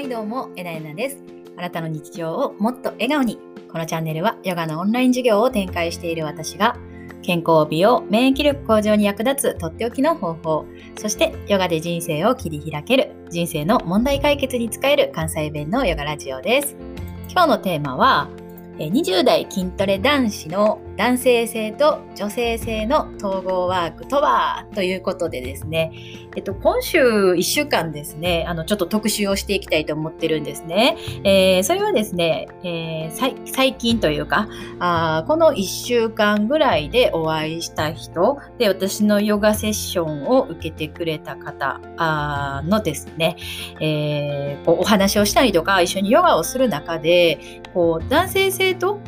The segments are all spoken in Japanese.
はいどうもえなえなです。あなたの日常をもっと笑顔に。このチャンネルはヨガのオンライン授業を展開している私が健康美容免疫力向上に役立つとっておきの方法そしてヨガで人生を切り開ける人生の問題解決に使える関西弁のヨガラジオです。今日のテーマは20代筋トレ男子の男性性と女性性の統合ワークとは？ということでですね、えっと、今週1週間ですね、あの、ちょっと特集をしていきたいと思ってるんですね。えー、それはですね、えー、最近というかあ、この1週間ぐらいでお会いした人で、私のヨガセッションを受けてくれた方のですね、えー、こうお話をしたりとか、一緒にヨガをする中で、こう男性性と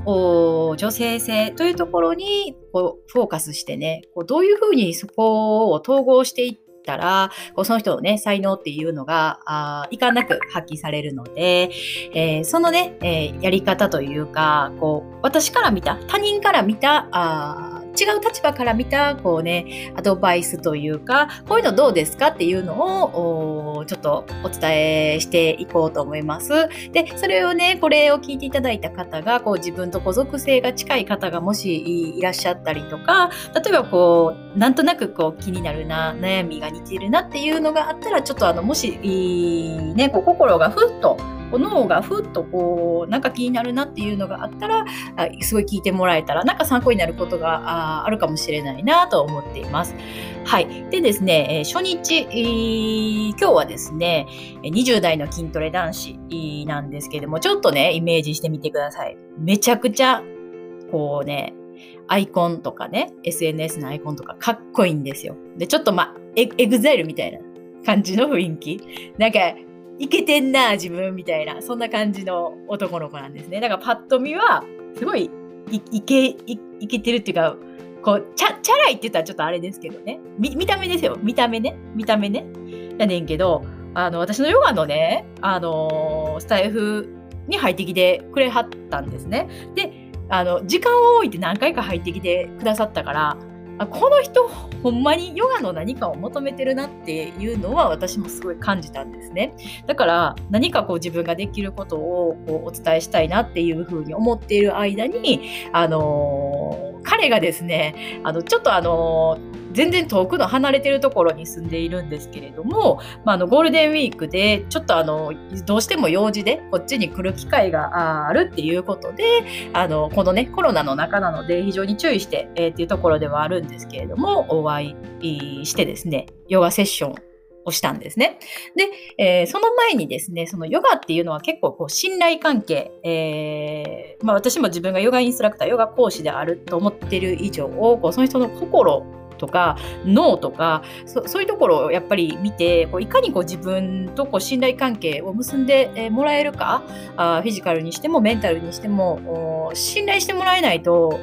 女性性というとところにこうフォーカスしてね、こうどういうふうにそこを統合していったら、こうその人のね、才能っていうのが、あいかなく発揮されるので、えー、そのね、えー、やり方というか、こう、私から見た、他人から見た、あ違う立場から見た、こうね、アドバイスというか、こういうのどうですかっていうのを、ちょっとお伝えしていこうと思います。で、それをね、これを聞いていただいた方が、こう自分と孤属性が近い方がもしいらっしゃったりとか、例えばこう、なんとなくこう気になるな、悩みが似てるなっていうのがあったら、ちょっとあの、もし、ね、こう心がふっと脳がふっとこうなんか気になるなっていうのがあったらすごい聞いてもらえたらなんか参考になることがあるかもしれないなと思っています。はい。でですね、初日、今日はですね、20代の筋トレ男子なんですけども、ちょっとね、イメージしてみてください。めちゃくちゃ、こうね、アイコンとかね、SNS のアイコンとかかっこいいんですよ。で、ちょっとまあ、 EXILE みたいな感じの雰囲気。なんか、いけてんな、自分みたいな、そんな感じの男の子なんですね。だからパッと見は、すごいいいけい、いけてるっていうか、こう、チャチャラいって言ったらちょっとあれですけどね。見見た目ですよ。見た目ね。見た目ね。やねんけど、あの、私のヨガのね、あのー、スタイフに入ってきてくれはったんですね。で、あの、時間を置いて何回か入ってきてくださったから、あこの人ほんまにヨガの何かを求めてるなっていうのは私もすごい感じたんですね。だから何かこう自分ができることをこうお伝えしたいなっていうふうに思っている間にあのー、彼がですねあのちょっとあのー全然遠くの離れてるところに住んでいるんですけれども、まあ、あのゴールデンウィークでちょっとあのどうしても用事でこっちに来る機会があるっていうことであのこのねコロナの中なので非常に注意して、えー、っていうところではあるんですけれどもお会いしてですねヨガセッションをしたんですね。で、えー、その前にですね、そのヨガっていうのは結構こう信頼関係、えー、まあ、私も自分がヨガインストラクター、ヨガ講師であると思ってる以上、こうその人の心とか脳とかそういうところをやっぱり見てこういかにこう自分とこう信頼関係を結んでもらえるかあフィジカルにしてもメンタルにしても信頼してもらえないと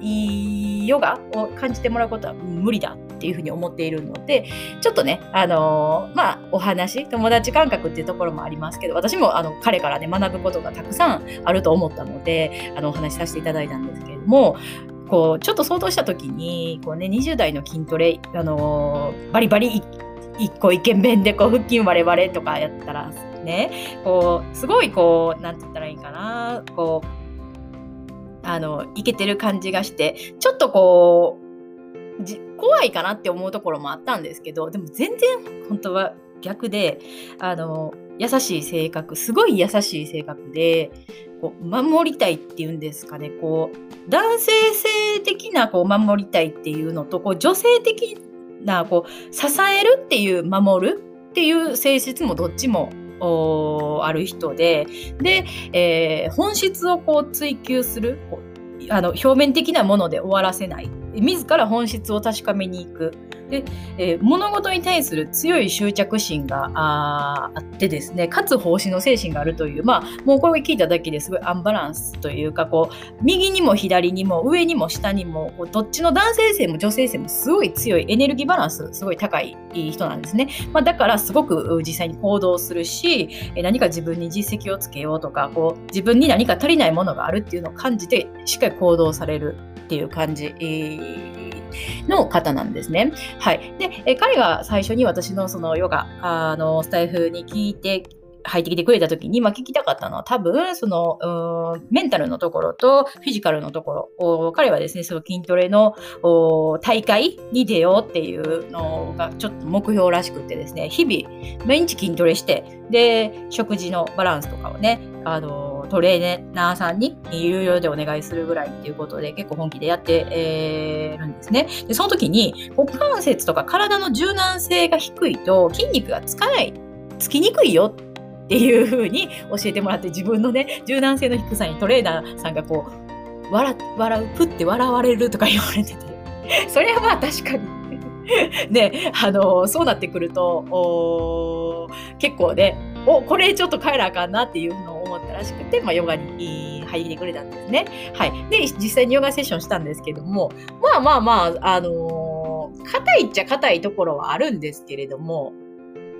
いいヨガを感じてもらうことは無理だっていうふうに思っているのでちょっとねあのー、まあお話友達感覚っていうところもありますけど私もあの彼からね学ぶことがたくさんあると思ったのであのお話しさせていただいたんですけれどもこうちょっと想像した時にこう、ね、20代の筋トレ、あのー、バリバリ一個イケメンでこう腹筋割れ割れとかやったらねこうすごいこうなんて言ったらいいかなこうあのいけてる感じがしてちょっとこう怖いかなって思うところもあったんですけどでも全然本当は逆であの優しい性格すごい優しい性格でこう守りたいっていうんですかね。こう男性性的なこう守りたいっていうのとこう女性的なこう支えるっていう守るっていう性質もどっちもある人で。で、えー、本質をこう追求するあの表面的なもので終わらせない。自ら本質を確かめに行く。で、えー、物事に対する強い執着心があってですねかつ奉仕の精神があるというまあもうこれ聞いただけですごいアンバランスというかこう右にも左にも上にも下にもこうどっちの男性性も女性性もすごい強いエネルギーバランスすごい高い人なんですね、まあ、だからすごく実際に行動するし何か自分に実績をつけようとかこう自分に何か足りないものがあるっていうのを感じてしっかり行動されるっていう感じ、えーの方なんですね。はい。で、え彼が最初に私のそのヨガあのスタイフに聞いて入ってきてくれた時に、まあ、聞きたかったのは多分そのメンタルのところとフィジカルのところ彼はですねその筋トレの大会に出ようっていうのがちょっと目標らしくてですね日々毎日筋トレしてで食事のバランスとかをねあのトレーナーさんに有料でお願いするぐらいっていうことで結構本気でやって、えー、るんですね。でその時に股関節とか体の柔軟性が低いと筋肉がつかないつきにくいよっていうふうに教えてもらって自分のね柔軟性の低さにトレーナーさんがこう笑笑うプって笑われるとか言われてて それはまあ確かに ねあのそうなってくると結構ねおこれちょっと変えなあかんなっていうのを思ったらしくて、まあ、ヨガに入ってくれたんですね。はい、で実際にヨガセッションしたんですけどもまあまあまああの硬いっちゃ硬いところはあるんですけれども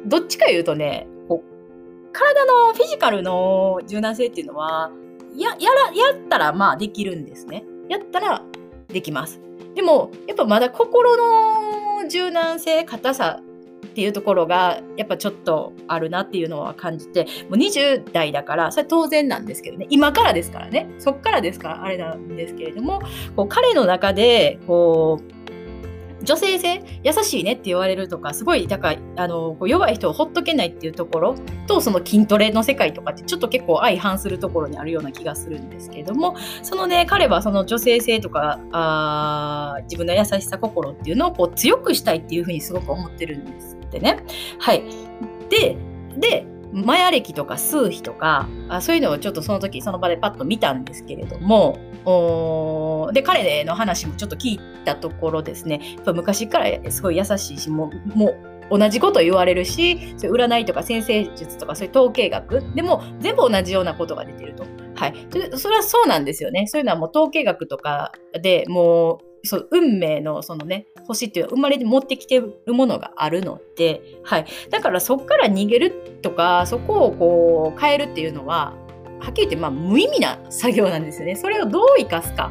どっちか言うとねこう体のフィジカルの柔軟性っていうのはややらやったらまあできるんですね。やったらできます。でもやっぱまだ心の柔軟性硬さっていうところがやっぱちょっとあるなっていうのは感じてもう20代だからそれ当然なんですけどね。今からですからね。そっからですからあれなんですけれどもこう彼の中でこう女性性優しいねって言われるとかすごいだからあのこう弱い人をほっとけないっていうところとその筋トレの世界とかってちょっと結構相反するところにあるような気がするんですけれどもそのね彼はその女性性とかあ自分の優しさ心っていうのをこう強くしたいっていうふうにすごく思ってるんですってね。はい、ででマヤ歴とか数比とかあそういうのをちょっとその時その場でパッと見たんですけれどもで彼の話もちょっと聞いたところですねやっぱ昔からすごい優しいしもうもう同じこと言われるしそ占いとか先生術とかそういう統計学でも全部同じようなことが出てると。はい、それはそうなんですよね。そういうのはもう統計学とかでもうそう運命のそのね星っていうのは生まれて持ってきてるものがあるので、はい、だからそこから逃げるとかそこをこう変えるっていうのははっきり言ってまあ無意味な作業なんですよね。それをどう生かすか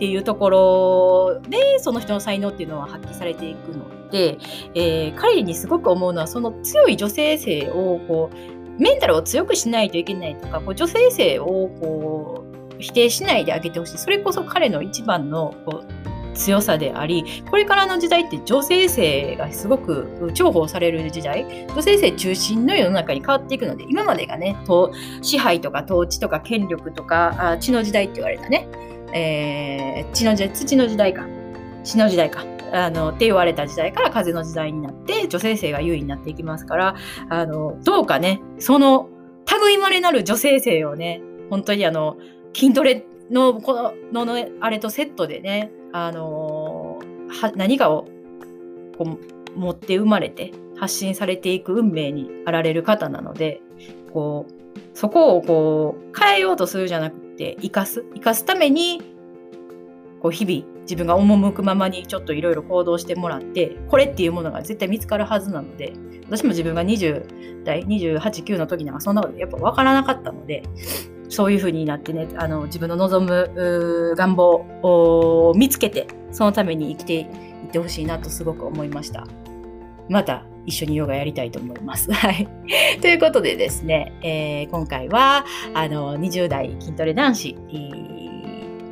っていうところでその人の才能っていうのは発揮されていくので、えー、彼にすごく思うのはその強い女性性をこうメンタルを強くしないといけないとかこう女性性をこう否定しないであげてほしい。それこそ彼の一番のこう強さでありこれからの時代って女性性がすごく重宝される時代。女性性中心の世の中に変わっていくので今までがね支配とか統治とか権力とかあ血の時代って言われたね、えー、血の時代土の時代か。血の時代か。あのって言われた時代から風の時代になって女性性が優位になっていきますからあのどうかね。その類まれなる女性性をね本当にあの筋トレのこののあれとセットでねあのー、何かをこう持って生まれて発信されていく運命にあられる方なのでこうそこをこう変えようとするじゃなくてて生かす生かすためにこう日々自分が赴くままにちょっといろいろ行動してもらってこれっていうものが絶対見つかるはずなので私も自分が20代289の時なんかそんなことやっぱ分からなかったのでそういう風になってね、あの、自分の望む願望を見つけて、そのために生きていってほしいなとすごく思いました。また一緒にヨガやりたいと思います。はい。ということでですね、えー、今回は、あの、20代筋トレ男子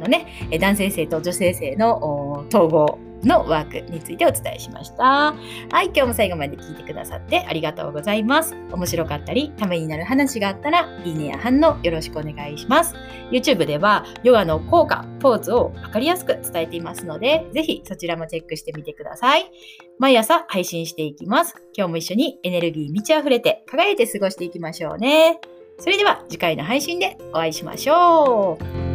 のね、男性性と女性性の統合のワークについてお伝えしました。はい、今日も最後まで聞いてくださってありがとうございます。面白かったり、ためになる話があったら、いいねや反応よろしくお願いします。YouTube ではヨガの効果、ポーズをわかりやすく伝えていますので、ぜひそちらもチェックしてみてください。毎朝配信していきます。今日も一緒にエネルギー満ち溢れて輝いて過ごしていきましょうね。それでは次回の配信でお会いしましょう。